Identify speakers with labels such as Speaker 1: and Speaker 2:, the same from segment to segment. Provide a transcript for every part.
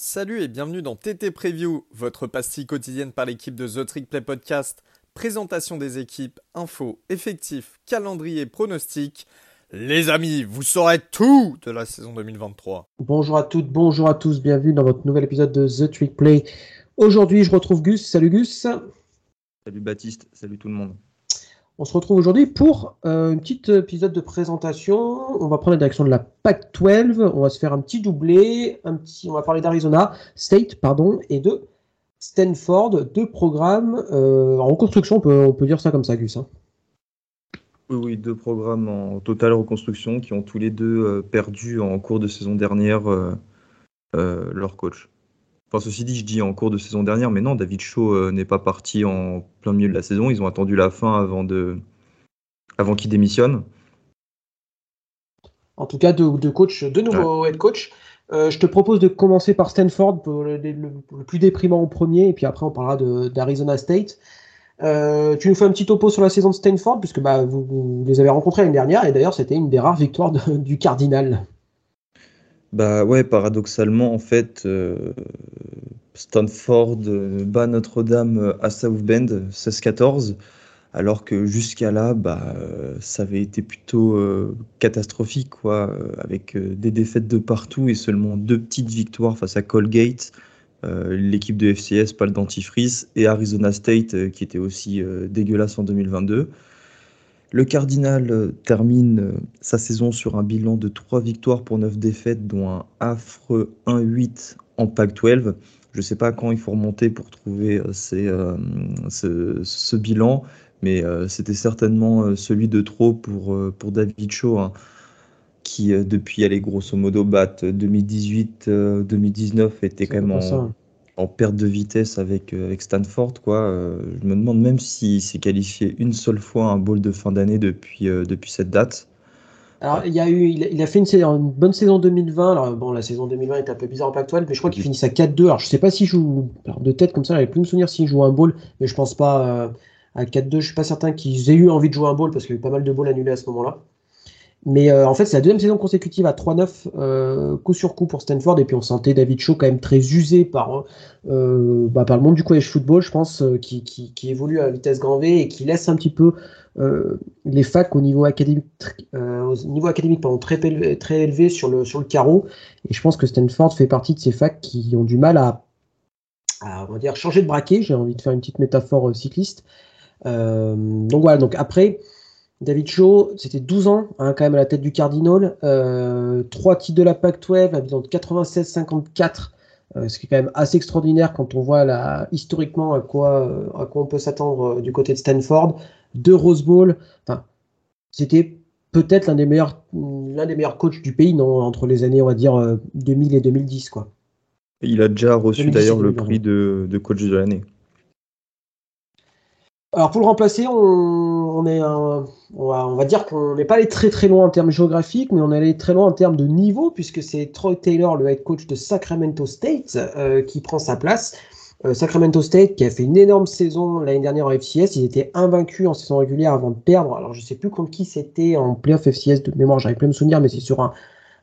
Speaker 1: Salut et bienvenue dans TT Preview, votre pastille quotidienne par l'équipe de The Trick Play Podcast. Présentation des équipes, infos, effectifs, calendrier, pronostics. Les amis, vous saurez tout de la saison 2023.
Speaker 2: Bonjour à toutes, bonjour à tous, bienvenue dans votre nouvel épisode de The Trick Play. Aujourd'hui, je retrouve Gus. Salut Gus.
Speaker 3: Salut Baptiste, salut tout le monde.
Speaker 2: On se retrouve aujourd'hui pour euh, un petit épisode de présentation. On va prendre la direction de la PAC 12. On va se faire un petit doublé. On va parler d'Arizona State pardon, et de Stanford. Deux programmes euh, en reconstruction, on peut, on peut, dire ça comme ça, Gus. Hein.
Speaker 3: Oui, oui, deux programmes en totale reconstruction qui ont tous les deux euh, perdu en cours de saison dernière leur coach. Enfin, ceci dit, je dis en cours de saison dernière, mais non, David Shaw euh, n'est pas parti en plein milieu de la saison. Ils ont attendu la fin avant, de... avant qu'il démissionne.
Speaker 2: En tout cas, de, coach, de nouveaux head coach. Euh, je te propose de commencer par Stanford, pour le, plus déprimant au premier, et puis après on parlera d'Arizona State. Euh, tu nous fais un petit topo sur la saison de Stanford, puisque bah, vous, les avez rencontrés l'année dernière, et d'ailleurs c'était une des rares victoires du Cardinal.
Speaker 3: Bah ouais, paradoxalement, en fait, euh, Stanford euh, bat Notre-Dame euh, à South Bend 16-14, alors que jusqu'à là, bah, ça avait été plutôt catastrophique, quoi, avec des défaites de partout et seulement deux petites victoires face à Colgate, l'équipe de FCS, pas le dentifrice, et Arizona State, qui était aussi dégueulasse en 2022. Le Cardinal euh, termine euh, sa saison sur un bilan de 3 victoires pour 9 défaites, dont un affreux 1-8 en Pac-12. Je ne sais pas quand il faut remonter pour trouver euh, ce, bilan, mais c'était certainement celui de trop pour, David Shaw, hein, qui depuis, allez, grosso modo, bat 2018-2019 était quand même en, en perte de vitesse avec, euh, avec Stanford. Quoi. Euh, je me demande même s'il s'est qualifié une seule fois un bowl de fin d'année depuis, euh, depuis cette date.
Speaker 2: Alors, il, y a eu, il, a, fait une, bonne saison 2020. Alors, bon, la saison 2020 est un peu bizarre en plaque mais je crois qu'il finit à 4-2. Alors, je sais pas s'il joue, de tête comme ça, j'avais plus me souvenir s'il joue un bowl, mais je pense pas à 4-2. Je suis pas certain qu'ils aient eu envie de jouer un bowl parce qu'il y a eu pas mal de balls annulés à ce moment-là. Mais euh, en fait, c'est la deuxième saison consécutive à 3-9, euh, coup sur coup pour Stanford. Et puis on sentait David Shaw quand même très usé par, euh, bah, par le monde du college football, je pense, qui, qui, évolue à vitesse grand V et qui laisse un petit peu les facs au niveau académique, au niveau académique pardon, très, très élevé sur le, sur le carreau. Et je pense que Stanford fait partie de ces facs qui ont du mal à, à on va dire, changer de braquet. J'ai envie de faire une petite métaphore cycliste. donc voilà, donc après. David Shaw, c'était 12 ans, hein, quand même à la tête du Cardinal. Euh, trois titres de la Pac-12, un bilan de 96-54, euh, ce qui est quand même assez extraordinaire quand on voit là, historiquement à quoi, à quoi on peut s'attendre euh, du côté de Stanford. Deux Rose Bowl. Enfin, c'était peut-être l'un des meilleurs, l'un des meilleurs coachs du pays, non, entre les années, on va dire 2000 et 2010, quoi.
Speaker 3: Il a déjà reçu d'ailleurs le prix de, de coach de l'année.
Speaker 2: Alors pour le remplacer, on, est on, va, dire qu'on n'est pas allé très très loin en termes géographiques, mais on est allé très loin en termes de niveau, puisque c'est Troy Taylor, le head coach de Sacramento State, euh, qui prend sa place. Euh, Sacramento State qui a fait une énorme saison l'année dernière en FCS, ils étaient invaincus en saison régulière avant de perdre. Alors je sais plus contre qui c'était en playoff FCS de mémoire, j'arrive plus à me souvenir, mais c'est sur un,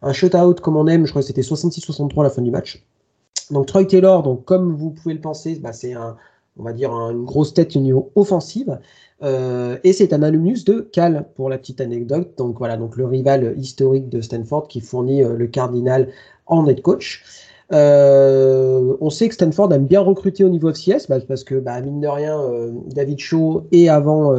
Speaker 2: un shutout comme on aime, je crois que c'était 66-63 à la fin du match. Donc Troy Taylor, donc comme vous pouvez le penser, bah, c'est un on va dire, une grosse tête au niveau offensif. Euh, et c'est un alumnus de Cal, pour la petite anecdote. Donc voilà, donc le rival historique de Stanford qui fournit euh, le Cardinal en head coach. Euh, on sait que Stanford aime bien recruter au niveau FCS bah, parce que bah, mine de rien, David Shaw et avant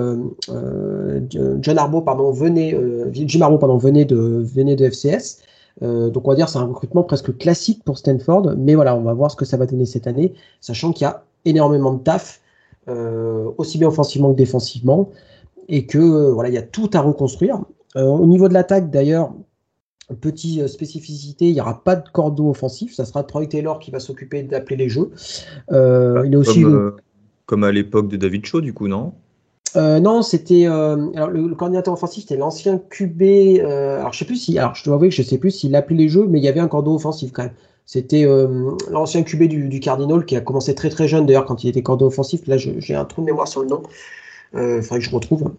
Speaker 2: John Arbo pardon venait Jim Arbo pardon venait de venait de FCS. donc on va dire c'est un recrutement presque classique pour Stanford, mais voilà on va voir ce que ça va donner cette année, sachant qu'il y a énormément de taf, euh, aussi bien offensivement que défensivement, et que euh, voilà, il y a tout à reconstruire. Euh, au niveau de l'attaque, d'ailleurs, petite spécificité, il n'y aura pas de cordeau offensif, ça sera Troy Taylor qui va s'occuper d'appeler les jeux.
Speaker 3: il est aussi comme, à l'époque de David Shaw, du coup, non?
Speaker 2: Non, c'était alors le, coordinateur offensif, c'était l'ancien QB. alors je sais plus si, alors je dois avouer que je sais plus s'il appelait les jeux, mais il y avait un cordeau offensif quand même. C'était euh, l'ancien QB du, Cardinal qui a commencé très très jeune d'ailleurs quand il était cordeau offensif. Là, j'ai un trou de mémoire sur le nom. Il euh, faudrait que je retrouve.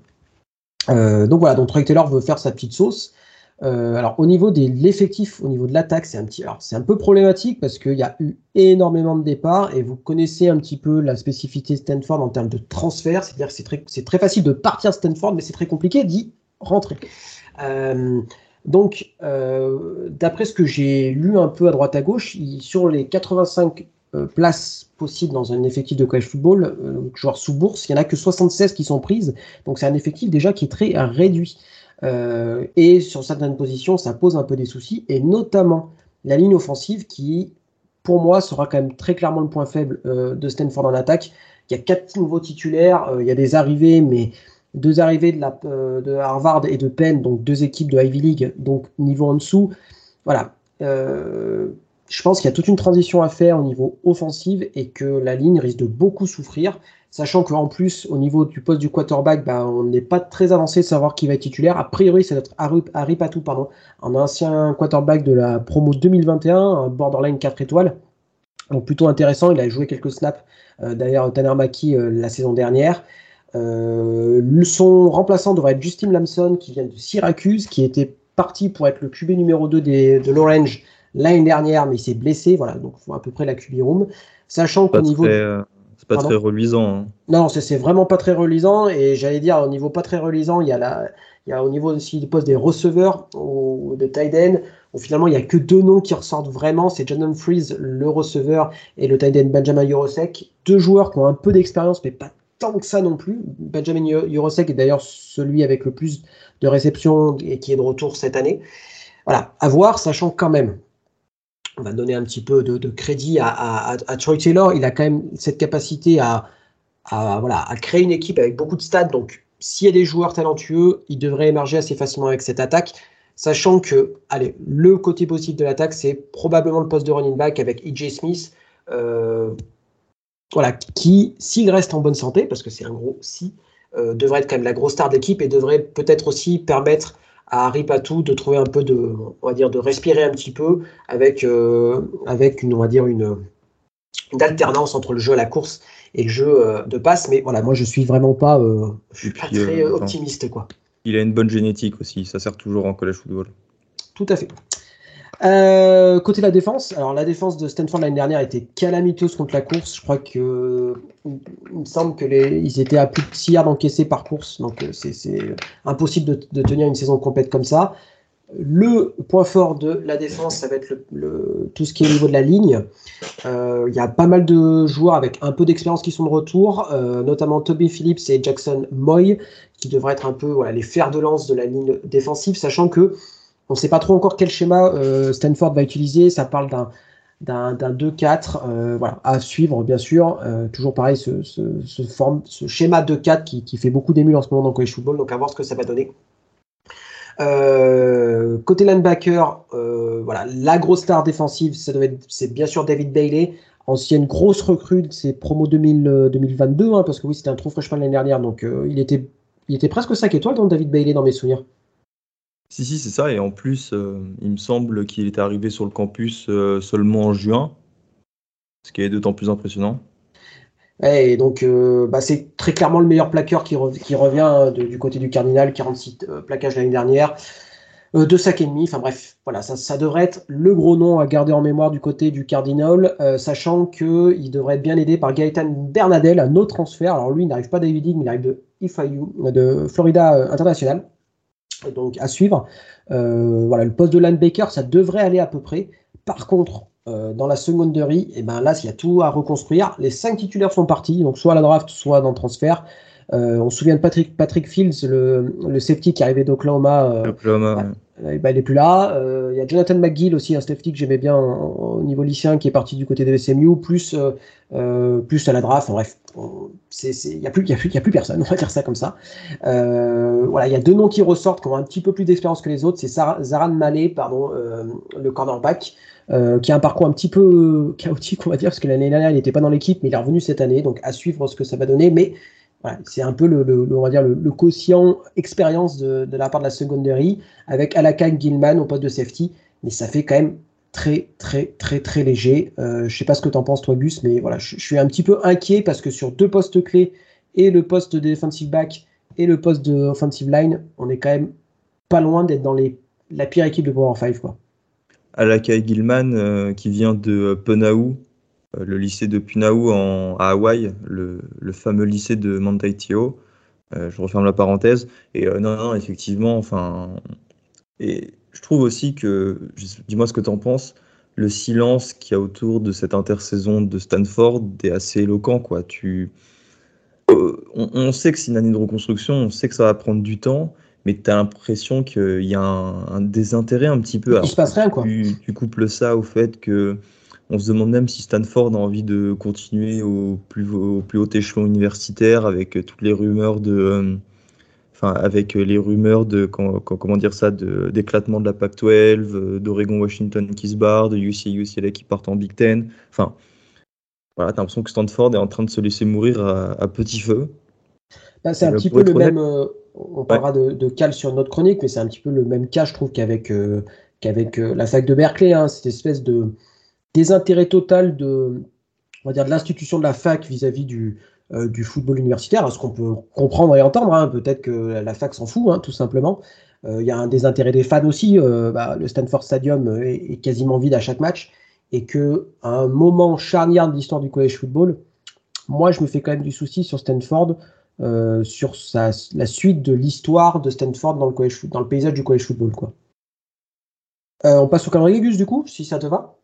Speaker 2: Euh, donc voilà, donc Troy Taylor veut faire sa petite sauce. Alors au niveau de l'effectif, au niveau de l'attaque, c'est un petit, c'est un peu problématique parce qu'il y a eu énormément de départs et vous connaissez un petit peu la spécificité Stanford en termes de transfert, c'est-à-dire que c'est très, c'est très facile de partir Stanford, mais c'est très compliqué d'y rentrer. Euh, donc, euh, d'après ce que j'ai lu un peu à droite à gauche, sur les 85 places possibles dans un effectif de college football, joueurs sous bourse, il n'y en a que 76 qui sont prises, donc c'est un effectif déjà qui est très réduit. Euh, et sur certaines positions, ça pose un peu des soucis, et notamment la ligne offensive qui, pour moi, sera quand même très clairement le point faible euh, de Stanford en attaque. Il y a quatre nouveaux titulaires, euh, il y a des arrivées, mais deux arrivées de, la, de, Harvard et de Penn, donc deux équipes de Ivy League, donc niveau en dessous. Voilà. je pense qu'il y a toute une transition à faire au niveau offensif et que la ligne risque de beaucoup souffrir. Sachant qu'en plus, au niveau du poste du quarterback, bah, on n'est pas très avancé de savoir qui va être titulaire. A priori, c'est notre Harry Patou, pardon, un ancien quarterback de la promo 2021, un borderline 4 étoiles. Donc plutôt intéressant, il a joué quelques snaps, euh, d'ailleurs Tanner Maki euh, la saison dernière. Euh, son remplaçant devrait être Justin Lamson, qui vient de Syracuse, qui était parti pour être le QB numéro 2 de l'Orange l'année dernière, mais il s'est blessé, voilà, donc il faut à peu près la QB room. Sachant qu'au niveau
Speaker 3: pas très reluisant. Hein.
Speaker 2: Non, c'est vraiment pas très reluisant. Et j'allais dire, au niveau pas très reluisant, il y a, la, il y a au niveau aussi du poste des receveurs ou de tight end, où finalement il n'y a que deux noms qui ressortent vraiment. C'est John Humphries, le receveur, et le tight end Benjamin Jurosek. Deux joueurs qui ont un peu d'expérience, mais pas tant que ça non plus. Benjamin Jurosek est d'ailleurs celui avec le plus de réceptions et qui est de retour cette année. Voilà, à voir, sachant quand même on va donner un petit peu de, crédit à, Troy Taylor. Il a quand même cette capacité à, voilà, à créer une équipe avec beaucoup de stats. Donc, s'il y a des joueurs talentueux, il devrait émerger assez facilement avec cette attaque. Sachant que, allez, le côté positif de l'attaque, c'est probablement le poste de running back avec EJ Smith. Euh, voilà, qui, s'il reste en bonne santé, parce que c'est un gros si, euh, devrait être quand même la grosse star de l'équipe et devrait peut-être aussi permettre à Harry Patou de trouver un peu de, on va dire, de respirer un petit peu avec, euh, avec une, on va dire, une, alternance entre le jeu à la course et le jeu euh, de passe. Mais voilà, moi, je suis vraiment pas, je suis pas très optimiste, quoi.
Speaker 3: Il a une bonne génétique aussi, ça sert toujours en college football.
Speaker 2: Tout à fait. Euh, côté la défense, alors la défense de Stanford l'année dernière était calamiteuse contre la course. Je crois que il me semble que les, ils étaient à plus de 6 yards encaissés par course, donc euh, c'est impossible de, tenir une saison complète comme ça. Le point fort de la défense, ça va être tout ce qui est au niveau de la ligne. Euh, il y a pas mal de joueurs avec un peu d'expérience qui sont de retour, notamment Toby Phillips et Jackson Moy, qui devraient être un peu les fers de lance de la ligne défensive, sachant que on ne sait pas trop encore quel schéma euh, Stanford va utiliser. Ça parle d'un d'un 2-4, euh, voilà, à suivre bien sûr. Euh, toujours pareil, ce, schéma 2-4 qui, fait beaucoup d'émule en ce moment dans le college football, donc à voir ce que ça va donner. côté linebacker, voilà, la grosse star défensive, c'est bien sûr David Bailey, ancienne grosse recrue de ses promos 2000, 2022, hein, parce que oui, c'était un trou freshman l'année dernière, donc il, était, il était presque 5 étoiles dans David Bailey dans mes souvenirs.
Speaker 3: Si, si, c'est ça. Et en plus, euh, il me semble qu'il est arrivé sur le campus euh, seulement en juin, ce qui est d'autant plus impressionnant.
Speaker 2: Et donc, euh, bah, c'est très clairement le meilleur plaqueur qui, revient du côté du Cardinal, 46 plaquages l'année dernière, deux sacs et demi. Enfin bref, voilà, ça, devrait être le gros nom à garder en mémoire du côté du Cardinal, sachant qu'il devrait être bien aidé par Gaëtan Bernadel, un autre transfert. Alors lui, il n'arrive pas d'Ivy mais il arrive de IFIU, de Florida International donc à suivre. Euh, voilà, le poste de linebacker, ça devrait aller à peu près. Par contre, euh, dans la seconderie, et eh ben là, il y a tout à reconstruire. Les cinq titulaires sont partis, donc soit à la draft, soit dans le transfert. Euh, on se souvient de Patrick, Patrick Fields, le, le safety qui arrivait d'Oklahoma.
Speaker 3: Oklahoma,
Speaker 2: bah, il n'est plus là. Il y a Jonathan McGill aussi, un safety que j'aimais bien au niveau lycéen, qui est parti du côté de SMU, plus, plus à la draft. bref, il n'y a, plus, a, plus, personne, on va dire ça comme ça. Euh, voilà, il y a deux noms qui ressortent, qui ont un petit peu plus d'expérience que les autres. C'est Zaran Malé, pardon, euh, le cornerback, euh, qui a un parcours un petit peu chaotique, on va dire, parce que l'année dernière, il n'était pas dans l'équipe, mais il est revenu cette année, donc à suivre ce que ça va donner. Mais c'est un peu le, le, quotient expérience de, la part de la secondary, avec Alakan Gilman au poste de safety, mais ça fait quand même très très très très léger. Euh, je sais pas ce que tu en penses toi Gus, mais voilà, je, suis un petit peu inquiet parce que sur deux postes clés et le poste de defensive back et le poste de offensive line, on est quand même pas loin d'être dans les la pire équipe de Power 5. Quoi.
Speaker 3: Alakai Gilman, qui vient de Penaou, le lycée de Punaou en, à Hawaï, le, le fameux lycée de Mantaitio. je referme la parenthèse. Et non, non, effectivement, enfin. Et je trouve aussi que, dis-moi ce que tu en penses, le silence qu'il y a autour de cette intersaison de Stanford est assez éloquent. Quoi. Tu, euh, on, sait que c'est une année de reconstruction, on sait que ça va prendre du temps, mais tu as l'impression qu'il y a un, désintérêt un petit peu.
Speaker 2: Il se passe rien, quoi.
Speaker 3: Tu, couples ça au fait que on se demande même si Stanford a envie de continuer au plus, au plus haut échelon universitaire avec toutes les rumeurs de. Euh, enfin, avec les rumeurs de comment dire ça, d'éclatement de, la PAC-12, euh, d'Oregon, Washington qui se barre, de UCLA, UCLA qui partent en Big Ten. Enfin, voilà, t'as l'impression que Stanford est en train de se laisser mourir à, petit feu.
Speaker 2: Bah, c'est un petit peu le même. Euh, on parlera de, de, Cal sur notre chronique, mais c'est un petit peu le même cas, je trouve, qu'avec euh, qu'avec la fac de Berkeley. Hein, cette espèce de désintérêt total de, on va dire, de l'institution de la fac vis-à-vis du, euh, football universitaire, ce qu'on peut comprendre et entendre. Hein. Peut-être que la fac s'en fout, hein, tout simplement. Euh, il y a un désintérêt des fans aussi. Euh, bah, le Stanford Stadium est, quasiment vide à chaque match. Et que un moment charnière de l'histoire du college football, moi, je me fais quand même du souci sur Stanford, sur la suite de l'histoire de Stanford dans le, dans le paysage du college football. On passe au calendrier, Gus, du coup, si ça te va?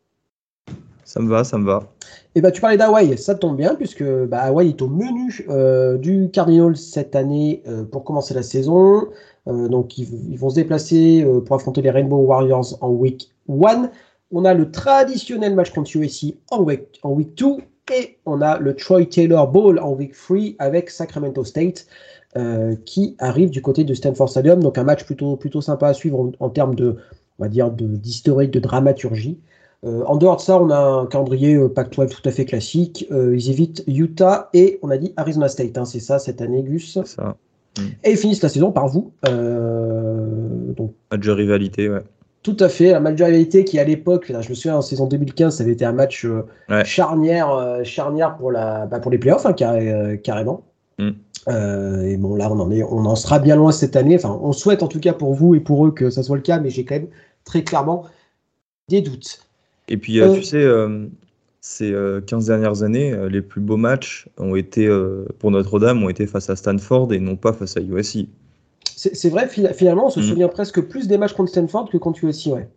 Speaker 3: Ça me va, ça me va.
Speaker 2: Et eh bah, ben, tu parlais d'Hawaï, ça tombe bien, puisque bah, Hawaï est au menu euh, du Cardinals cette année euh, pour commencer la saison. Euh, donc, ils, vont se déplacer pour affronter les Rainbow Warriors en week 1. On a le traditionnel match contre USC en week, en week 2. Et on a le Troy Taylor Bowl en week 3 avec Sacramento State. qui arrive du côté de Stanford Stadium. Donc un match plutôt, plutôt sympa à suivre en, termes de, d'historique, de dramaturgie. Euh, en dehors de ça, on a un calendrier euh, Pac-12 tout à fait classique. Euh, ils évitent Utah et on a dit Arizona State. Hein, c'est ça cette année, Gus.
Speaker 3: Ça.
Speaker 2: Et ils finissent la saison par vous. donc,
Speaker 3: match de rivalité, ouais.
Speaker 2: Tout à fait, un match de rivalité qui à l'époque, je me souviens en saison 2015, ça avait été un match charnière, charnière pour, la, bah, pour les playoffs, hein, carrément. Mm. et bon, là, on en, est, on en sera bien loin cette année. Enfin, on souhaite en tout cas pour vous et pour eux que ça soit le cas, mais j'ai quand même très clairement des doutes.
Speaker 3: Et puis, euh, tu sais, euh, ces 15 euh, dernières années, les plus beaux matchs ont été, pour Notre-Dame, ont été face à Stanford et non pas face à USC.
Speaker 2: C'est vrai, finalement, on se mm. souvient presque plus des matchs contre Stanford que contre USC, ouais.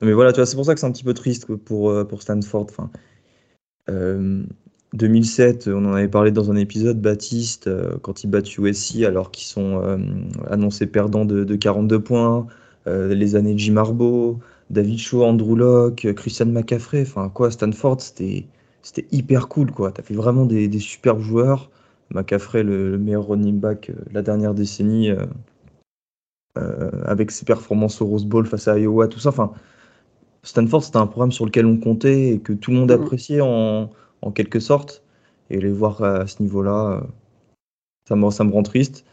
Speaker 3: Mais voilà, tu vois, c'est pour ça que c'est un petit peu triste pour, pour Stanford. Enfin, 2007, on en avait parlé dans un épisode, Baptiste, quand ils battent USC alors qu'ils sont annoncés perdants de, de 42 points, les années de Jim Harbaugh, David Shaw, Andrew Locke, Christian McCaffrey, enfin quoi, Stanford, c'était c'était hyper cool quoi. T'as fait vraiment des, des superbes joueurs. McCaffrey, le, meilleur running back euh, la dernière décennie, euh, euh, avec ses performances au Rose Bowl face à Iowa, tout ça. Enfin, Stanford, c'était un programme sur lequel on comptait et que tout le monde mm-hmm. appréciait en, en quelque sorte. Et les voir à ce niveau-là, ça me, ça me rend triste.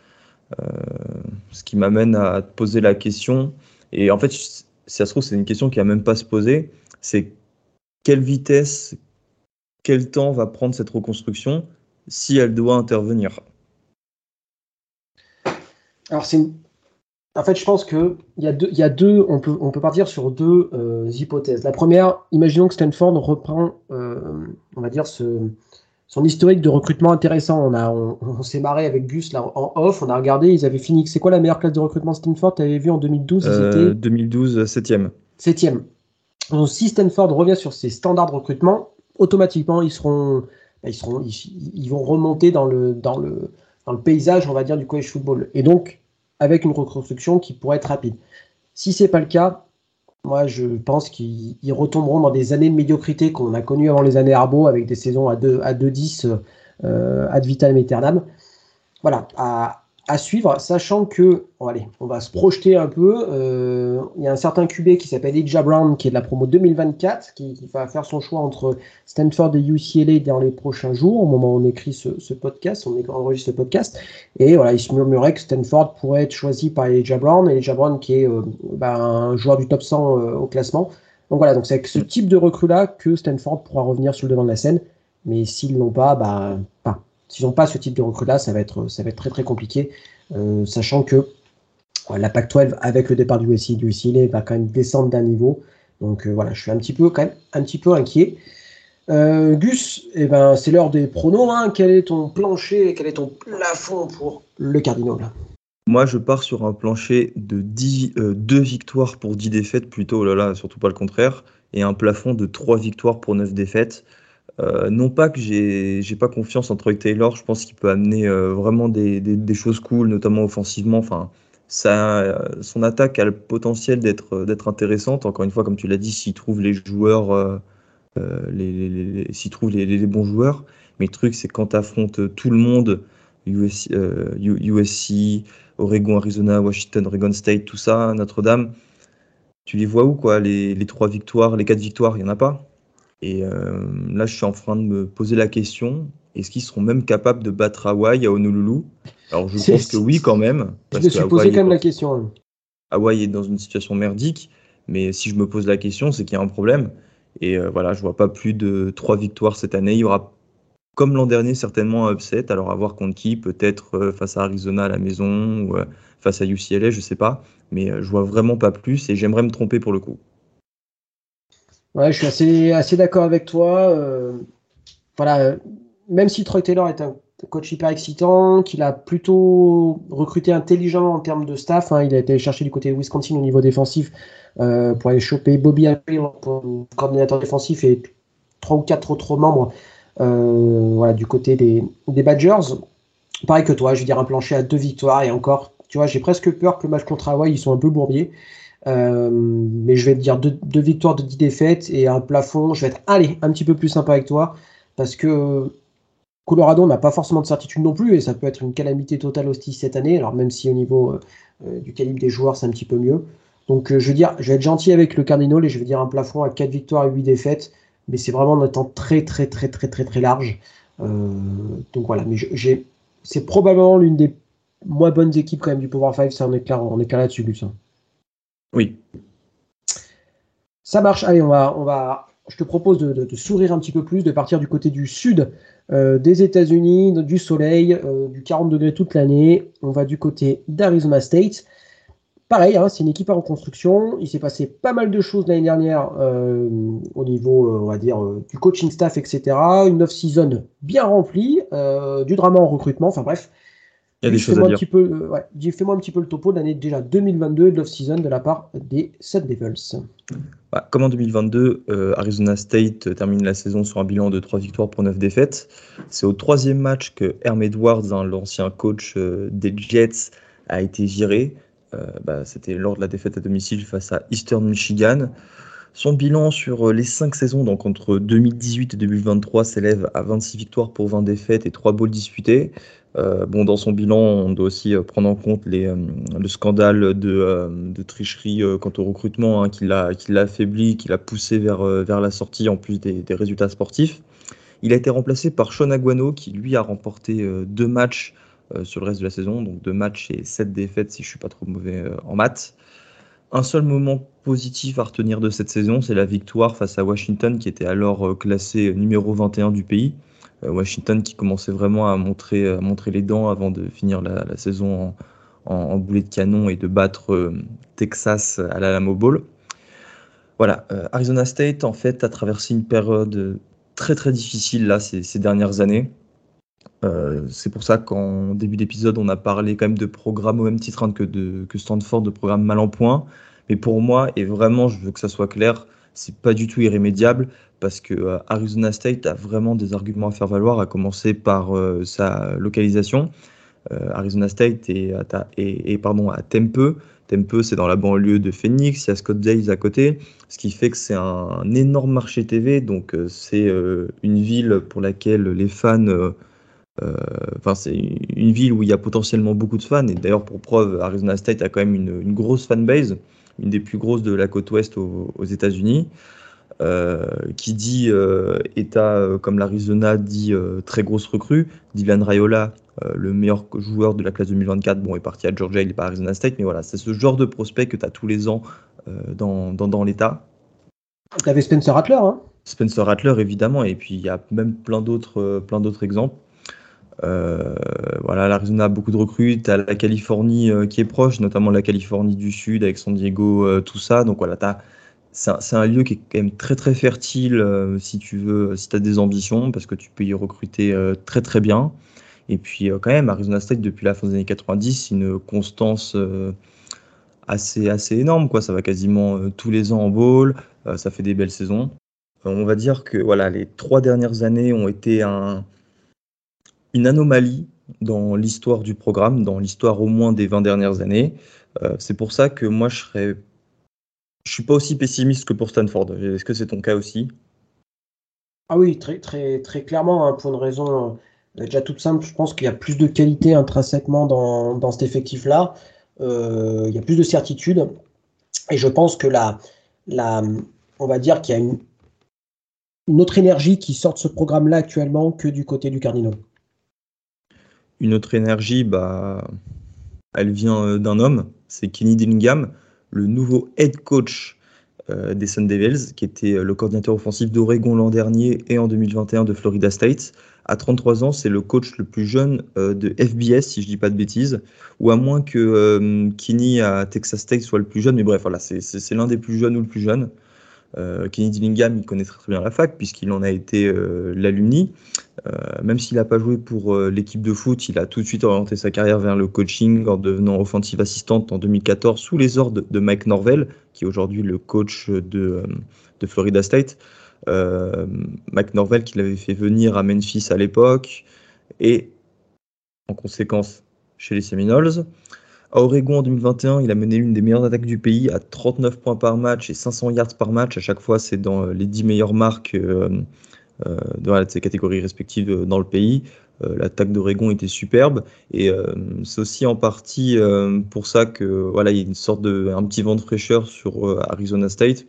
Speaker 3: ce qui m'amène à te poser la question. Et en fait, si ça se trouve, c'est une question qui n'a même pas se poser. C'est quelle vitesse, quel temps va prendre cette reconstruction si elle doit intervenir?
Speaker 2: Alors, c'est En fait, je pense qu'il y, a deux, on peut partir sur deux euh, hypothèses. La première, imaginons que Stanford reprend, euh, on va dire, ce, son historique de recrutement intéressant. On, a, on, s'est marré avec Gus là, en off, on a regardé, ils avaient fini. C'est quoi la meilleure classe de recrutement Stanford? Tu avais vu en 2012
Speaker 3: euh, 2012, 7e.
Speaker 2: 7e. Donc, si Stanford revient sur ses standards de recrutement, automatiquement, ils, seront, bah, ils, seront, ils, vont remonter dans le, dans, le, dans le paysage, on va dire, du college football. Et donc, avec une reconstruction qui pourrait être rapide. Si c'est pas le cas, moi, je pense qu'ils retomberont dans des années de médiocrité qu'on a connues avant les années Arbo, avec des saisons à 2 à 10 euh, ad vitam aeternam. Voilà, à suivre, sachant que, allez, on va se projeter un peu. Euh, il y a un certain QB qui s'appelle Elijah Brown, qui est de la promo 2024, qui, va faire son choix entre Stanford et UCLA dans les prochains jours, au moment où on écrit ce, podcast, on enregistre ce podcast. Et voilà, il se murmurait que Stanford pourrait être choisi par Elijah Brown, Elijah Brown qui est euh, bah, un joueur du top 100 euh, au classement. Donc voilà, donc c'est avec ce type de recrue-là que Stanford pourra revenir sur le devant de la scène. Mais s'ils l'ont pas, bah, pas. S'ils n'ont pas ce type de recrue-là, ça, va être, ça va être très très compliqué, euh, sachant que la Pac-12 avec le départ du USC, du va quand même descendre d'un niveau. Donc voilà, je suis un petit peu inquiet. Gus, eh ben, c'est l'heure des pronos. Hein. Quel est ton plancher, quel est ton plafond pour le Cardinal?
Speaker 3: Moi, je pars sur un plancher de 10, 2 victoires pour 10 défaites, plutôt, oh surtout pas le contraire, et un plafond de 3 victoires pour 9 défaites. Euh, non pas que j'ai pas confiance en Troy Taylor, je pense qu'il peut amener euh, vraiment des, choses cool, notamment offensivement. Enfin, ça, son attaque a le potentiel d'être intéressante. Encore une fois, comme tu l'as dit, s'il trouve les joueurs, euh, les, s'il trouve les, bons joueurs. Mais le truc, c'est quand tu affrontes tout le monde, USC, Oregon, Arizona, Washington, Oregon State, tout ça, Notre-Dame, tu les vois où quoi? Les, les trois victoires, les quatre victoires, il n'y en a pas? Et euh, là, je suis en train de me poser la question est-ce qu'ils seront même capables de battre Hawaï à Honolulu? Alors, je pense que oui, quand même.
Speaker 2: je me suis posé quand même la question. Hein.
Speaker 3: Hawaï est dans une situation merdique, mais si je me pose la question, c'est qu'il y a un problème. Et euh, voilà, je vois pas plus de trois victoires cette année. Il y aura, comme l'an dernier, certainement un upset. Alors, à voir contre qui Peut-être euh, face à Arizona à la maison ou face à UCLA, je sais pas. Mais je vois vraiment pas plus et j'aimerais me tromper pour le coup.
Speaker 2: Ouais, je suis assez, assez d'accord avec toi. Euh, voilà, même si Troy Taylor est un coach hyper excitant, qu'il a plutôt recruté intelligent en termes de staff, hein, il a été chercher du côté de Wisconsin au niveau défensif euh, pour aller choper Bobby April pour coordinateur défensif et trois ou quatre autres membres euh, voilà, du côté des, des Badgers. Pareil que toi, je veux dire un plancher à deux victoires et encore, tu vois, j'ai presque peur que le match contre Hawaii, ils sont un peu bourbiers. Euh, mais je vais te dire deux, victoires de 10 défaites et un plafond. Je vais être allez, un petit peu plus sympa avec toi parce que Colorado n'a pas forcément de certitude non plus et ça peut être une calamité totale aussi cette année. Alors même si au niveau euh, euh, du calibre des joueurs c'est un petit peu mieux. Donc je veux dire, je vais être gentil avec le Cardinal et je vais dire un plafond à 4 victoires et 8 défaites. Mais c'est vraiment en étant très très très très très très large. donc voilà, mais c'est probablement l'une des moins bonnes équipes quand même du Power 5, ça on est là-dessus, Lucien.
Speaker 3: Oui.
Speaker 2: Ça marche. Allez, on va, on va. Je te propose de, sourire un petit peu plus, de partir du côté du sud euh, des États-Unis, du soleil, euh, du 40 degrés toute l'année. On va du côté d'Arizona State. Pareil, hein, c'est une équipe en construction. Il s'est passé pas mal de choses l'année dernière euh, au niveau, on va dire, du coaching staff, etc. Une off-season bien remplie, du drama en recrutement. Enfin bref,
Speaker 3: il y a des choses à dire.
Speaker 2: Euh, fais-moi un petit peu le topo de l'année déjà 2022 de l'off-season de la part des Sun Devils.
Speaker 3: Bah, comme en 2022, euh, Arizona State termine la saison sur un bilan de 3 victoires pour 9 défaites. C'est au troisième match que Herm Edwards, hein, l'ancien coach euh, des Jets, a été viré. Bah, c'était lors de la défaite à domicile face à Eastern Michigan. Son bilan sur les 5 saisons, donc entre 2018 et 2023, s'élève à 26 victoires pour 20 défaites et 3 bowls disputés. Euh, bon, dans son bilan, on doit aussi euh, prendre en compte euh, le scandale de, tricherie quant au recrutement hein, qui l'a affaibli, qui l'a poussé vers, vers la sortie en plus des, résultats sportifs. Il a été remplacé par Sean Aguano qui lui a remporté deux matchs sur le reste de la saison, donc deux matchs et sept défaites si je suis pas trop mauvais en maths. Un seul moment positif à retenir de cette saison, c'est la victoire face à Washington qui était alors classé numéro 21 du pays. Euh, Washington qui commençait vraiment à montrer, à montrer les dents avant de finir la, saison en, boulet de canon et de battre euh, Texas à l'Alamo Bowl. Voilà, euh, Arizona State en fait a traversé une période très très difficile là ces, dernières années. c'est pour ça qu'en début d'épisode, on a parlé quand même de programme au même titre que, de, que Stanford, de programme mal en point. Mais pour moi, et vraiment, je veux que ça soit clair, c'est pas du tout irrémédiable parce que euh, Arizona State a vraiment des arguments à faire valoir, à commencer par euh, sa localisation. Euh, Arizona State est, à, pardon, à Tempe. Tempe, c'est dans la banlieue de Phoenix, il y a Scott à côté, ce qui fait que c'est un, énorme marché TV, donc c'est une ville pour laquelle les fans enfin, c'est une ville où il y a potentiellement beaucoup de fans. Et d'ailleurs, pour preuve, Arizona State a quand même une grosse fanbase, une des plus grosses de la côte ouest aux, aux États-Unis. Euh, qui dit euh, État euh, comme l'Arizona dit très grosse recrue. Dylan Rayola, le meilleur joueur de la classe 2024, bon, est parti à Georgia, il n'est pas à Arizona State, mais voilà, c'est ce genre de prospect que tu as tous les ans dans, dans, dans l'État.
Speaker 2: Tu avais Spencer Rattler, hein?
Speaker 3: Spencer Rattler, évidemment, et puis il y a même plein d'autres, plein d'autres exemples. Voilà, l'Arizona a beaucoup de recrues, tu as la Californie qui est proche, notamment la Californie du Sud avec San Diego, tout ça. Donc voilà, c'est un, lieu qui est quand même très très fertile si tu veux, si tu as des ambitions, parce que tu peux y recruter très très bien. Et puis quand même, Arizona State, depuis la fin des années 90, une constance assez, assez énorme. Quoi. Ça va quasiment euh, tous les ans en bowl, euh, ça fait des belles saisons. Euh, on va dire que voilà, les trois dernières années ont été un, une anomalie dans l'histoire du programme, dans l'histoire au moins des 20 dernières années. c'est pour ça que moi, je serais. Je suis pas aussi pessimiste que pour Stanford. Est-ce que c'est ton cas aussi?
Speaker 2: Ah oui, très, très, très clairement, hein, pour une raison déjà toute simple. Je pense qu'il y a plus de qualité intrinsèquement dans, dans cet effectif-là. Euh, il y a plus de certitude. Et je pense que la, la, on va dire qu'il y a une, une autre énergie qui sort de ce programme-là actuellement que du côté du Cardinal.
Speaker 3: Une autre énergie, bah, elle vient euh, d'un homme, c'est Kenny Dillingham, le nouveau head coach euh, des Sun Devils, qui était le coordinateur offensif d'Oregon l'an dernier et en 2021 de Florida State. À 33 ans, c'est le coach le plus jeune euh, de FBS, si je dis pas de bêtises, ou à moins que euh, Kenny à Texas Tech soit le plus jeune, mais bref, voilà, c'est l'un des plus jeunes ou le plus jeune. Euh, Kenny Dillingham, il connaît très, bien la fac puisqu'il en a été l'alumni. même s'il n'a pas joué pour l'équipe de foot, il a tout de suite orienté sa carrière vers le coaching en devenant offensive assistante en 2014 sous les ordres de Mike Norvell, qui est aujourd'hui le coach de, de Florida State euh, McNorvell qui l'avait fait venir à Memphis à l'époque, et en conséquence chez les Seminoles. À Oregon en 2021, il a mené l'une des meilleures attaques du pays à 39 points par match et 500 yards par match. À chaque fois, c'est dans les 10 meilleures marques euh, euh, de ces catégories respectives dans le pays. L'attaque d'Oregon était superbe et c'est aussi en partie pour ça que voilà, il y a une sorte de un petit vent de fraîcheur sur Arizona State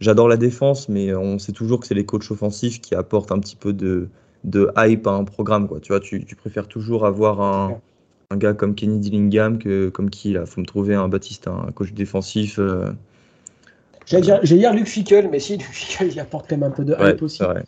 Speaker 3: J'adore la défense, mais on sait toujours que c'est les coachs offensifs qui apportent un petit peu de, de hype à un programme. Tu vois, tu préfères toujours avoir un, un, gars comme Kenny Dillingham que comme qui Il faut me trouver un Baptiste, un coach défensif. Euh...
Speaker 2: J'allais dire, Luc Fickel, mais si, Luc Fickel, il apporte quand même un peu de hype aussi. Vrai.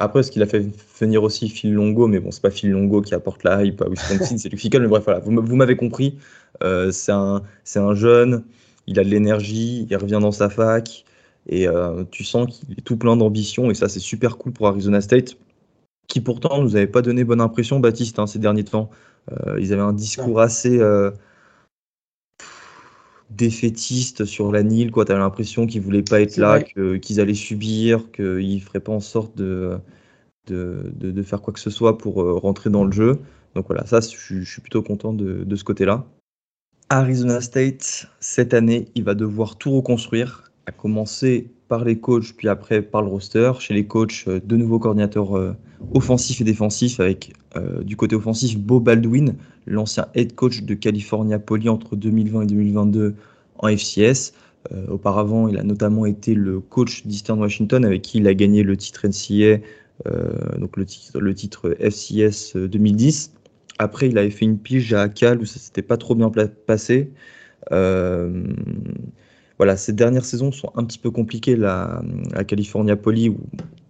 Speaker 3: Après, ce qu'il a fait venir aussi Phil Longo, mais bon, c'est pas Phil Longo qui apporte la hype à Wisconsin, c'est Luc Fickel. Mais bref, voilà, vous, m'avez compris. Euh, c'est un, un jeune, il a de l'énergie, il revient dans sa fac. Et euh, tu sens qu'il est tout plein d'ambition. Et ça, c'est super cool pour Arizona State, qui pourtant nous avait pas donné bonne impression, Baptiste, hein, ces derniers temps. Euh, ils avaient un discours assez euh, défaitiste sur la Nile. Tu as l'impression qu'ils voulaient pas être là, qu'ils allaient subir, qu'ils ne feraient pas en sorte de, de, de, faire quoi que ce soit pour rentrer dans le jeu. Donc voilà, ça, je, je suis plutôt content de, de ce côté-là. Arizona State, cette année, il va devoir tout reconstruire à commencer par les coachs, puis après par le roster. Chez les coachs, euh, de nouveaux coordinateurs euh, offensifs et défensifs, avec euh, du côté offensif Bo Baldwin, l'ancien head coach de California Poly entre 2020 et 2022 en FCS. auparavant, il a notamment été le coach d'Eastern Washington, avec qui il a gagné le titre NCA, donc le titre, le titre FCS 2010. Après, il avait fait une pige à Cal où ça s'était pas trop bien passé. Euh, voilà, ces dernières saisons sont un petit peu compliquées la, à California Poly,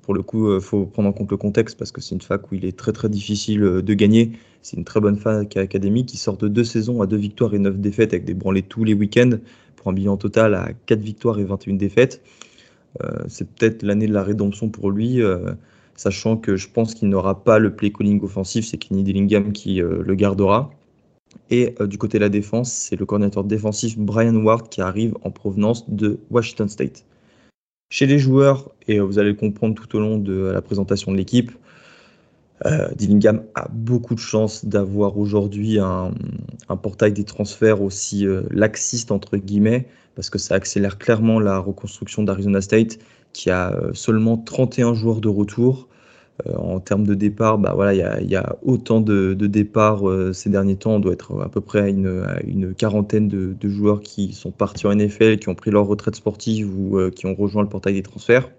Speaker 3: pour le coup, il euh, faut prendre en compte le contexte parce que c'est une fac où il est très très difficile euh, de gagner. C'est une très bonne fac académique qui sort de deux saisons à deux victoires et neuf défaites avec des branlés tous les week-ends pour un bilan total à quatre victoires et 21 défaites. Euh, c'est peut-être l'année de la rédemption pour lui, sachant que je pense qu'il n'aura pas le play calling offensif, c'est Kenny Dillingham qui le gardera. Et du côté de la défense, c'est le coordinateur défensif Brian Ward qui arrive en provenance de Washington State. Chez les joueurs, et euh, vous allez le comprendre tout au long de la présentation de l'équipe, euh, Dillingham a beaucoup de chance d'avoir aujourd'hui un, portail des transferts aussi laxiste entre guillemets, parce que ça accélère clairement la reconstruction d'Arizona State, qui a seulement 31 joueurs de retour, euh, en termes de départ, bah voilà, il y a, autant de, départs euh, ces derniers temps. On doit être à peu près à une, quarantaine de, joueurs qui sont partis en NFL, qui ont pris leur retraite sportive ou euh, qui ont rejoint le portail des transferts.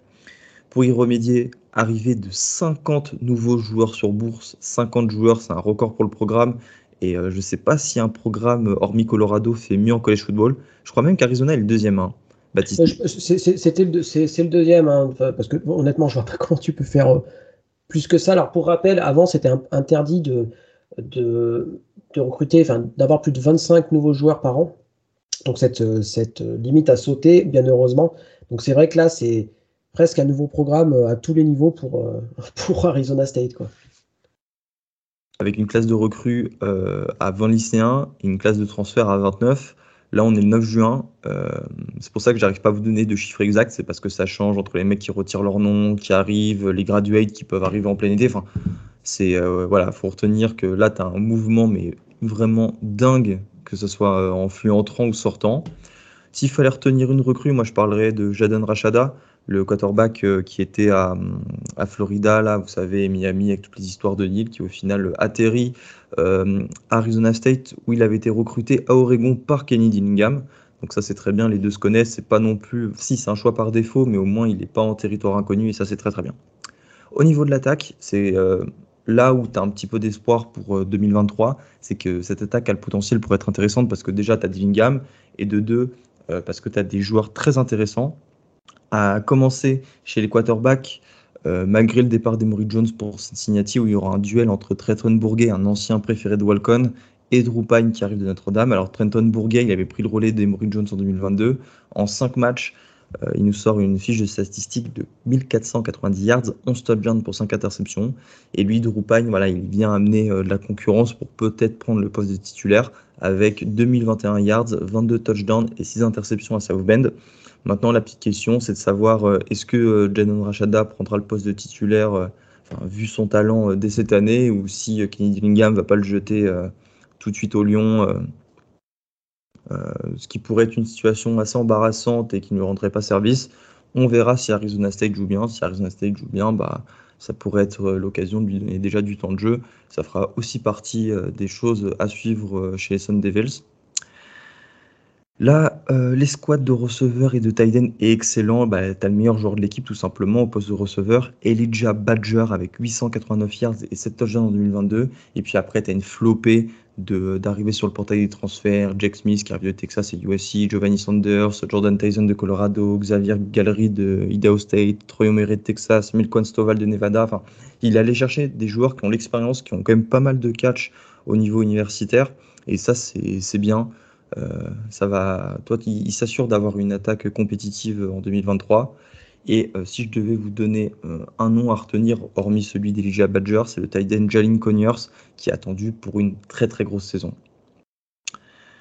Speaker 3: Pour y remédier, arriver de 50 nouveaux joueurs sur bourse. 50 joueurs, c'est un record pour le programme. Et je ne sais pas si un programme, hormis Colorado, fait mieux en college football. Je crois même qu'Arizona est le deuxième. Hein.
Speaker 2: Baptiste. C'est le, deuxième, hein, parce que honnêtement, je vois pas comment tu peux faire plus que ça. Alors pour rappel, avant c'était interdit de, de, recruter, enfin d'avoir plus de 25 nouveaux joueurs par an. Donc cette, cette limite a sauté, bien heureusement. Donc c'est vrai que là, c'est presque un nouveau programme à tous les niveaux pour, pour Arizona State. Quoi.
Speaker 3: Avec une classe de recrues euh, à 20 lycéens et une classe de transfert à 29. Là, on est le 9 juin. Euh, c'est pour ça que j'arrive pas à vous donner de chiffres exacts. C'est parce que ça change entre les mecs qui retirent leur nom, qui arrivent, les graduates qui peuvent arriver en plein été. Enfin, c'est euh, voilà, faut retenir que là, tu as un mouvement mais vraiment dingue, que ce soit en flux entrant ou sortant. S'il fallait retenir une recrue, moi je parlerais de Jaden Rachada, le quarterback qui était à, à, Florida, là, vous savez, Miami, avec toutes les histoires de Neil, qui au final atterrit euh, Arizona State, où il avait été recruté à Oregon par Kenny Dillingham. Donc ça c'est très bien, les deux se connaissent, c'est pas non plus, si c'est un choix par défaut, mais au moins il n'est pas en territoire inconnu et ça c'est très très bien. Au niveau de l'attaque, c'est euh, là où tu as un petit peu d'espoir pour 2023, euh, c'est que cette attaque a le potentiel pour être intéressante parce que déjà tu as Dillingham et de deux, parce que tu as des joueurs très intéressants. À commencer chez les quarterbacks, euh, malgré le départ d'Emory Jones pour Cincinnati, où il y aura un duel entre Trenton Bourguet, un ancien préféré de Walcon, et Drew Pine qui arrive de Notre-Dame. Alors Trenton Bourguet, il avait pris le relais d'Emory Jones en 2022. En 5 matchs, euh, il nous sort une fiche de statistiques de 1490 yards, 11 touchdowns pour 5 interceptions. Et lui, Drew Pine, voilà, il vient amener euh, de la concurrence pour peut-être prendre le poste de titulaire avec 2021 yards, 22 touchdowns et 6 interceptions à South Bend. Maintenant, la petite question, c'est de savoir euh, est-ce que euh, Janon Rachada prendra le poste de titulaire, euh, vu son talent dès cette année, ou si Kenny Dillingham va pas le jeter tout de suite au Lyon, ce qui pourrait être une situation assez embarrassante et qui ne lui rendrait pas service. On verra si Arizona State joue bien. Si Arizona State joue bien, bah, ça pourrait être l'occasion de lui donner déjà du temps de jeu. Ça fera aussi partie des choses à suivre chez les Sun Devils. Là, euh, l'escouade de receveurs et de tight est excellent. Bah, tu as le meilleur joueur de l'équipe tout simplement au poste de receveur. Elijah Badger avec 889 yards et 7 touchdowns en 2022. Et puis après, tu as une flopée d'arriver sur le portail des transferts. Jack Smith qui arrive de Texas et USC, Giovanni Sanders, Jordan Tyson de Colorado, Xavier Gallery de Idaho State, Troy Omeire de Texas, Milquan Stovall de Nevada. Enfin, il allait chercher des joueurs qui ont l'expérience, qui ont quand même pas mal de catch au niveau universitaire. Et ça, c'est bien. Euh, ça va, toi, il, s'assure d'avoir une attaque compétitive en 2023. Et euh, si je devais vous donner euh, un nom à retenir, hormis celui d'Elijah Badger, c'est le tight end Jalin Conyers, qui est attendu pour une très très grosse saison.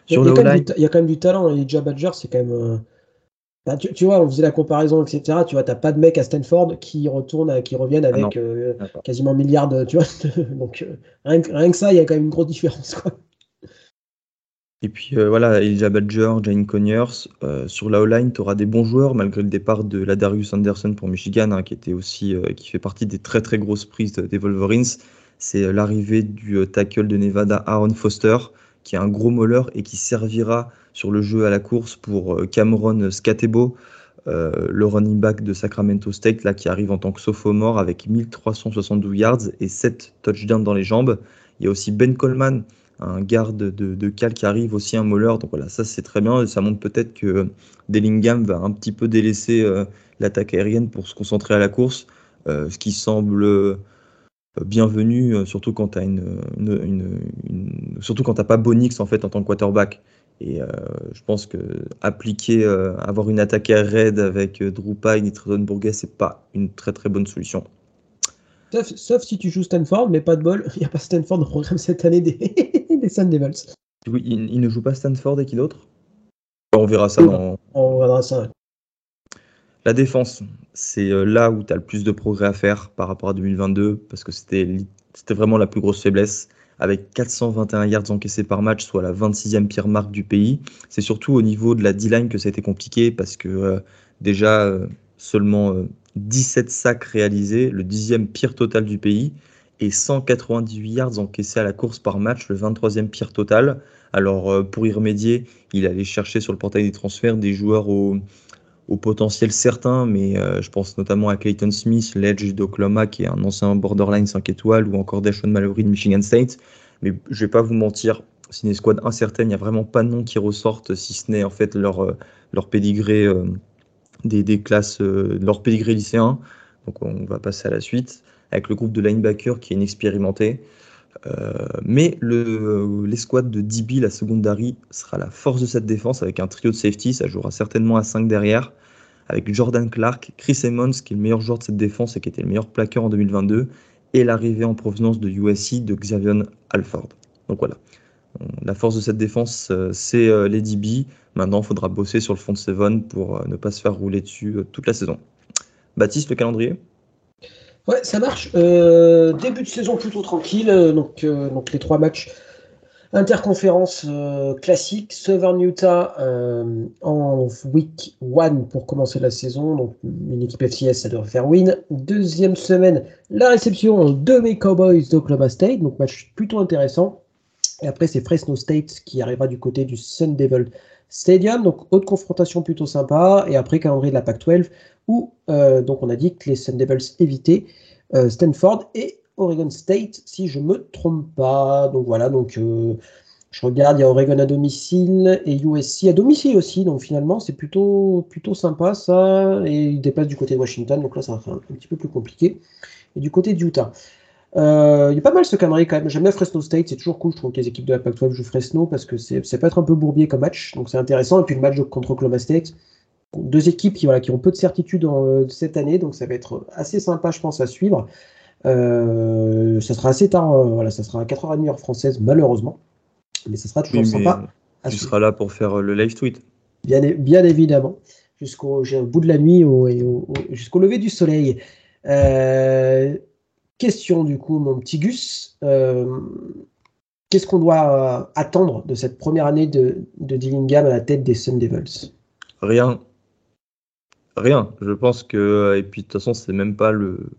Speaker 2: il, y a, quand même du talent. Hein. Elijah Badger, c'est quand même. Bah, tu, vois, on faisait la comparaison, etc. Tu vois, t'as pas de mec à Stanford qui retourne, qui reviennent ah avec quasiment un milliard de. Tu vois, donc rien, rien, que ça, il y a quand même une grosse différence. Quoi.
Speaker 3: Et puis euh, voilà, Elijah Badger, Jane Conyers. Euh, sur la O-line, tu auras des bons joueurs, malgré le départ de la Darius Anderson pour Michigan, hein, qui était aussi euh, qui fait partie des très très grosses prises des Wolverines. C'est l'arrivée du tackle de Nevada, Aaron Foster, qui est un gros moller et qui servira sur le jeu à la course pour Cameron Scatebo, le running back de Sacramento State, là, qui arrive en tant que sophomore avec 1372 yards et 7 touchdowns dans les jambes. Il y a aussi Ben Coleman, un garde de, de Cal qui arrive, aussi un Moller. Donc voilà, ça c'est très bien. Ça montre peut-être que Dellingham va un petit peu délaisser euh, l'attaque aérienne pour se concentrer à la course, euh, ce qui semble euh, bienvenu, surtout quand tu surtout quand t'as pas Bonix en fait en tant que quarterback. Et je pense que appliquer, avoir une attaque air raid avec Drew Pine et Tredon Bourget, c'est pas une très très bonne solution.
Speaker 2: Sauf, si tu joues Stanford, mais pas de bol, il n'y a pas Stanford au programme cette année des, des Sun Devils.
Speaker 3: Oui, il, ne joue pas Stanford et qui d'autre? On verra ça dans.
Speaker 2: On verra ça.
Speaker 3: La défense, c'est euh, là où tu as le plus de progrès à faire par rapport à 2022, parce que c'était vraiment la plus grosse faiblesse, avec 421 yards encaissés par match, soit la 26e pire marque du pays. C'est surtout au niveau de la D-line que ça a été compliqué, parce que euh, déjà, euh, seulement 17 sacs réalisés, le dixième pire total du pays, et 198 yards encaissés à la course par match, le 23e pire total. Alors euh, pour y remédier, il allait chercher sur le portail des transferts des joueurs au, potentiel certain, mais euh, je pense notamment à Clayton Smith, l'Edge d'Oklahoma, qui est un ancien borderline 5 étoiles, ou encore Deshaun Mallory de Michigan State. Mais je vais pas vous mentir, c'est une escouade incertaine, il n'y a vraiment pas de nom qui ressortent, si ce n'est en fait leur, euh, leur des, classes, leur pédigré lycéen. Donc on va passer à la suite. Avec le groupe de linebacker qui est inexpérimenté. mais l'escouade de DB, la secondary, sera la force de cette défense avec un trio de safety. Ça jouera certainement à 5 derrière avec Jordan Clark, Chris Emmons, qui est le meilleur joueur de cette défense et qui était le meilleur plaqueur en 2022, et l'arrivée en provenance de USC de Xavier Alford. Donc voilà. La force de cette défense, euh, c'est euh, les DB. Maintenant, il faudra bosser sur le de Seven pour euh, ne pas se faire rouler dessus toute la saison. Baptiste, le calendrier?
Speaker 2: Ouais, ça marche. début de saison plutôt tranquille. Donc, donc les trois matchs Interconférence euh, classique, Southern Utah euh, en week 1 pour commencer la saison. Donc une équipe FCS, ça devrait faire win. Deuxième semaine, la réception de mes Cowboys d'Oklahoma State. Donc match plutôt intéressant. Et après, c'est Fresno State qui arrivera du côté du Sun Devil Stadium. Donc haute confrontation plutôt sympa. Et après, calendrier de la Pac-12 où euh, donc on a dit que les Sun Devils évitaient Stanford et Oregon State, si je me trompe pas. Donc voilà, donc euh, je regarde, il y a Oregon à domicile et USC à domicile aussi. Donc finalement, c'est plutôt, plutôt sympa ça. Et il dépasse du côté de Washington, donc là, ça va faire un, petit peu plus compliqué. Et du côté d'Utah. Euh, il y a pas mal ce calendrier quand même. J'aime bien Fresno State, c'est toujours cool. Je trouve que les équipes de la Pac-12 jouent Fresno parce que c'est, peut être un peu bourbier comme match, donc c'est intéressant. Et puis le match contre Oklahoma State, deux équipes qui, voilà, qui ont peu de certitude euh, cette année, donc ça va être assez sympa, je pense, à suivre. Euh, ça sera assez tard, euh, voilà, ça sera à 4h30 heure française, malheureusement. Mais ça sera toujours sympa.
Speaker 3: Tu seras là pour faire le live tweet.
Speaker 2: Bien, bien évidemment. Jusqu'au bout de la nuit et jusqu'au lever du soleil. Euh, question du coup, mon petit Gus. Qu'est-ce qu'on doit attendre de cette première année de, de Dillingham à la tête des Sun Devils?
Speaker 3: Rien. Rien. Je pense que. Et puis de toute façon, c'est même pas le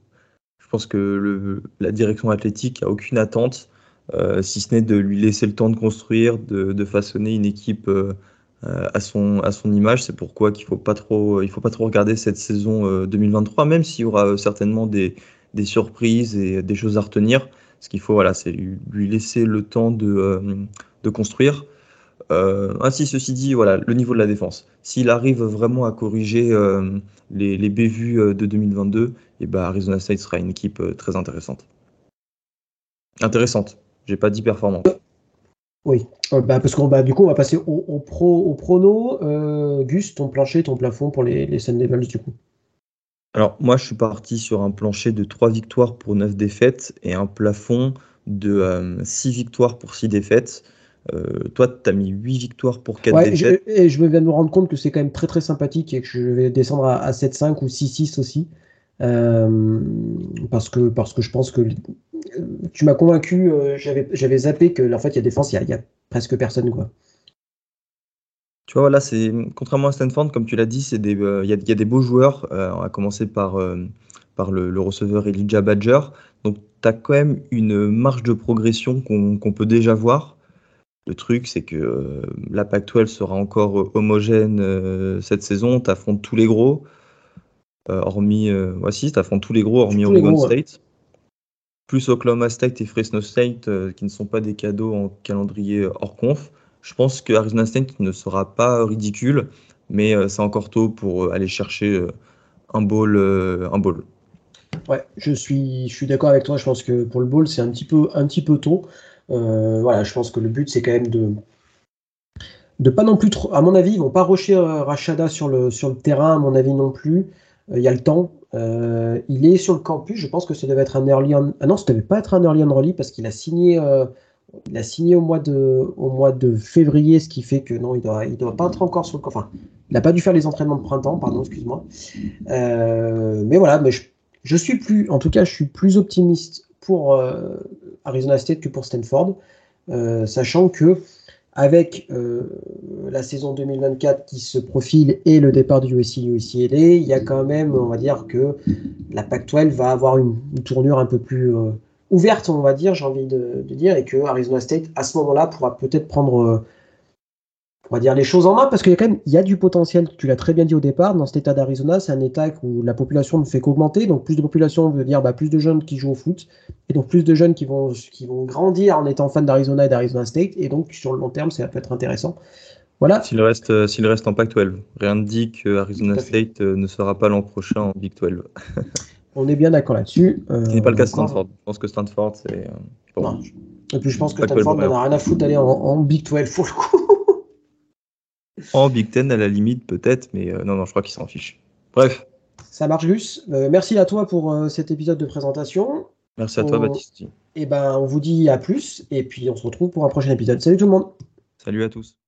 Speaker 3: je pense que la direction athlétique a aucune attente, euh, si ce n'est de lui laisser le temps de construire, de, façonner une équipe euh, à, son, à son image. C'est pourquoi qu'il faut, pas trop, il faut pas trop regarder cette saison 2023, euh, même s'il y aura certainement des, des, surprises et des choses à retenir. Ce qu'il faut, voilà, c'est lui, laisser le temps de, de construire. Ainsi, ceci dit, voilà, le niveau de la défense. S'il arrive vraiment à corriger les, les bévues de 2022, et bah Arizona State sera une équipe euh, très intéressante. Intéressante. J'ai pas dit performante.
Speaker 2: Oui, euh, bah, parce qu'on bah, du coup on va passer au, pro au prono. Euh, Gus, ton plancher, ton plafond pour les, les Sun Devils du coup.
Speaker 3: Alors moi je suis parti sur un plancher de 3 victoires pour 9 défaites et un plafond de 6 victoires pour 6 défaites. Toi, tu as mis 8 victoires pour 4 défaites.
Speaker 2: et je me viens de me rendre compte que c'est quand même très très sympathique et que je vais descendre à, à 7-5 ou 6-6 aussi. Euh, parce, que, parce que je pense que tu m'as convaincu, euh, j'avais zappé que en fait, il y a défense, il y, a presque personne. Quoi.
Speaker 3: Tu vois, voilà, c'est contrairement à Stanford, comme tu l'as dit, euh, il y, a, y, a des beaux joueurs. on va commencer par, par le, receveur Elijah Badger. Donc, tu as quand même une marge de progression qu'on peut déjà voir. Le truc, c'est que la Pac-12 sera encore homogène cette saison. Tu affrontes tous les gros. Euh, hormis, euh, voici, tu affrontes tous les gros, hormis Oregon State. Plus Oklahoma State et Fresno State, euh, qui ne sont pas des cadeaux en calendrier hors conf. Je pense que Arizona State ne sera pas ridicule, mais c'est encore tôt pour aller chercher un bowl. un bowl.
Speaker 2: Ouais, je suis, je suis d'accord avec toi. Je pense que pour le bowl, c'est un petit peu, un petit peu tôt. Voilà, je pense que le but, c'est quand même de, de pas non plus trop. À mon avis, ils vont pas rusher Rachada sur le, terrain, à mon avis non plus. Euh, il y a le temps. Euh, il est sur le campus. Je pense que ça devait être un early on... Ah non, ça devait pas être un early enrollee parce qu'il a signé. Euh, au mois de, au février, ce qui fait que non, il doit, il doit pas être encore sur le. Enfin, il n'a pas dû faire les entraînements de printemps, pardon, excuse-moi. mais voilà, mais je, suis plus, en tout cas, je suis plus optimiste pour Arizona State que pour Stanford, sachant que avec euh, la saison 2024 qui se profile et le départ du USC UCLA, il y a quand même, on va dire que la Pac-12 va avoir une, tournure un peu plus euh, ouverte, on va dire, j'ai envie de, dire, et que Arizona State, à ce moment-là, pourra peut-être prendre euh, on va dire les choses en main parce qu'il y a quand même il y a du potentiel. Tu l'as très bien dit au départ. Dans cet état d'Arizona, c'est un état où la population ne fait qu'augmenter. Donc plus de population veut dire bah, plus de jeunes qui jouent au foot et donc plus de jeunes qui vont qui vont grandir en étant fans d'Arizona et d'Arizona State. Et donc sur le long terme, ça peut être intéressant. Voilà.
Speaker 3: S'il reste, euh, s'il reste en Pac-12, rien ne dit que Arizona State euh, ne sera pas l'an prochain en Big 12.
Speaker 2: On est bien d'accord là-dessus.
Speaker 3: Ce n'est pas le cas de Stanford. Je pense que Stanford, c'est.
Speaker 2: Bon. Et puis je pense que Stanford n'en a rien à foutre d'aller en, Big 12 pour le coup.
Speaker 3: En Big 10 à la limite, peut-être, mais non, non, je crois qu'ils s'en fichent. Bref.
Speaker 2: Ça marche, Gus. merci à toi pour cet épisode de présentation.
Speaker 3: Merci à toi, Baptiste.
Speaker 2: Et ben, on vous dit à plus, et puis on se retrouve pour un prochain épisode. Salut tout le monde.
Speaker 3: Salut à tous.